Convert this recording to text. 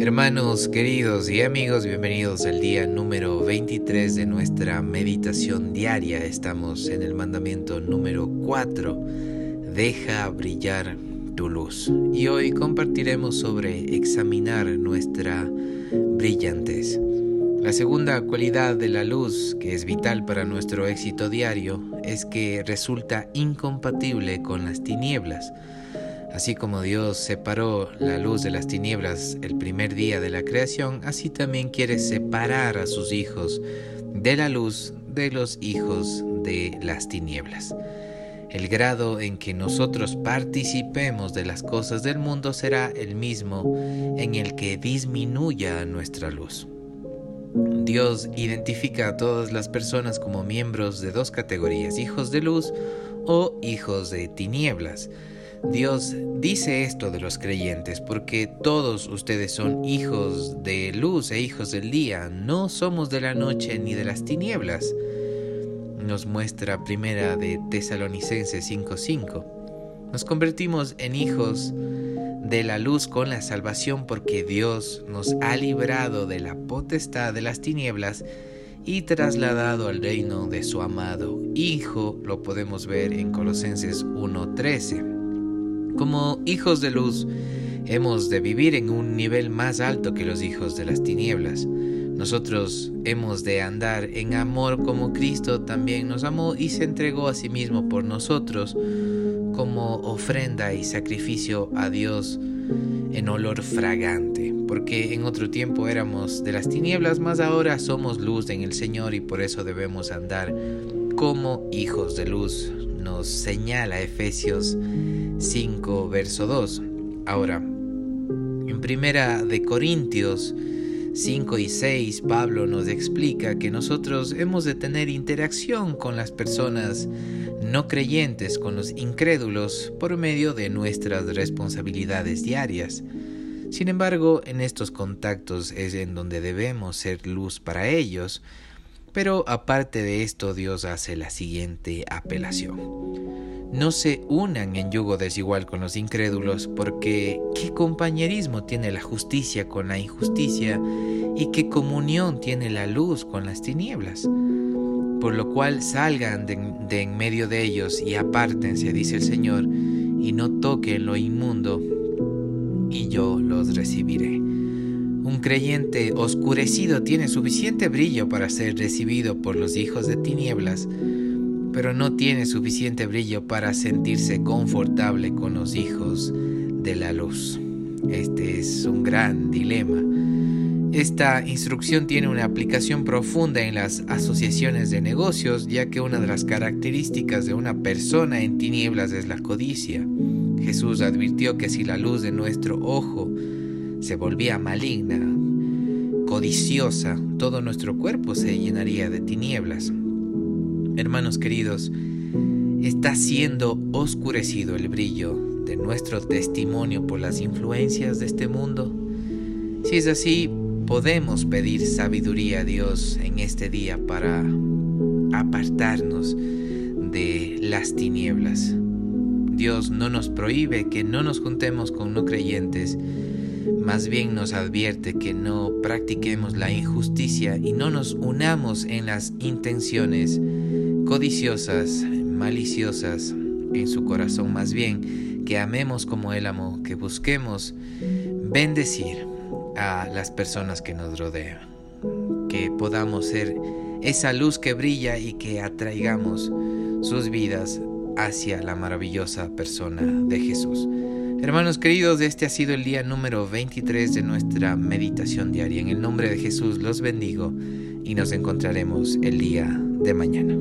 Hermanos queridos y amigos, bienvenidos al día número 23 de nuestra meditación diaria. Estamos en el mandamiento número 4, deja brillar tu luz. Y hoy compartiremos sobre examinar nuestra brillantez. La segunda cualidad de la luz, que es vital para nuestro éxito diario, es que resulta incompatible con las tinieblas. Así como Dios separó la luz de las tinieblas el primer día de la creación, así también quiere separar a sus hijos de la luz de los hijos de las tinieblas. El grado en que nosotros participemos de las cosas del mundo será el mismo en el que disminuya nuestra luz. Dios identifica a todas las personas como miembros de dos categorías, hijos de luz o hijos de tinieblas. Dios dice esto de los creyentes porque todos ustedes son hijos de luz e hijos del día, no somos de la noche ni de las tinieblas. Nos muestra primera de Tesalonicenses 5:5. Nos convertimos en hijos de la luz con la salvación porque Dios nos ha librado de la potestad de las tinieblas y trasladado al reino de su amado Hijo, lo podemos ver en Colosenses 1:13. Como hijos de luz, hemos de vivir en un nivel más alto que los hijos de las tinieblas. Nosotros hemos de andar en amor como Cristo también nos amó y se entregó a sí mismo por nosotros como ofrenda y sacrificio a Dios en olor fragante, porque en otro tiempo éramos de las tinieblas, mas ahora somos luz en el Señor y por eso debemos andar como hijos de luz, nos señala Efesios 5, verso 2. Ahora, en primera de Corintios 5 y 6, Pablo nos explica que nosotros hemos de tener interacción con las personas no creyentes, con los incrédulos, por medio de nuestras responsabilidades diarias. Sin embargo, en estos contactos es en donde debemos ser luz para ellos, pero aparte de esto Dios hace la siguiente apelación no se unan en yugo desigual con los incrédulos, porque ¿qué compañerismo tiene la justicia con la injusticia? ¿Y qué comunión tiene la luz con las tinieblas? Por lo cual salgan de, en medio de ellos y apártense, dice el Señor, y no toquen lo inmundo, y yo los recibiré. Un creyente oscurecido tiene suficiente brillo para ser recibido por los hijos de tinieblas, pero no tiene suficiente brillo para sentirse confortable con los hijos de la luz. Este es un gran dilema. Esta instrucción tiene una aplicación profunda en las asociaciones de negocios, ya que una de las características de una persona en tinieblas es la codicia. Jesús advirtió que si la luz de nuestro ojo se volvía maligna, codiciosa, todo nuestro cuerpo se llenaría de tinieblas. Hermanos queridos, está siendo oscurecido el brillo de nuestro testimonio por las influencias de este mundo. Si es así, podemos pedir sabiduría a Dios en este día para apartarnos de las tinieblas. Dios no nos prohíbe que no nos juntemos con no creyentes, más bien nos advierte que no practiquemos la injusticia y no nos unamos en las intenciones codiciosas, maliciosas en su corazón, más bien que amemos como Él amó, que busquemos bendecir a las personas que nos rodean, que podamos ser esa luz que brilla y que atraigamos sus vidas hacia la maravillosa persona de Jesús. Hermanos queridos, este ha sido el día número 23 de nuestra meditación diaria. En el nombre de Jesús los bendigo y nos encontraremos el día de mañana.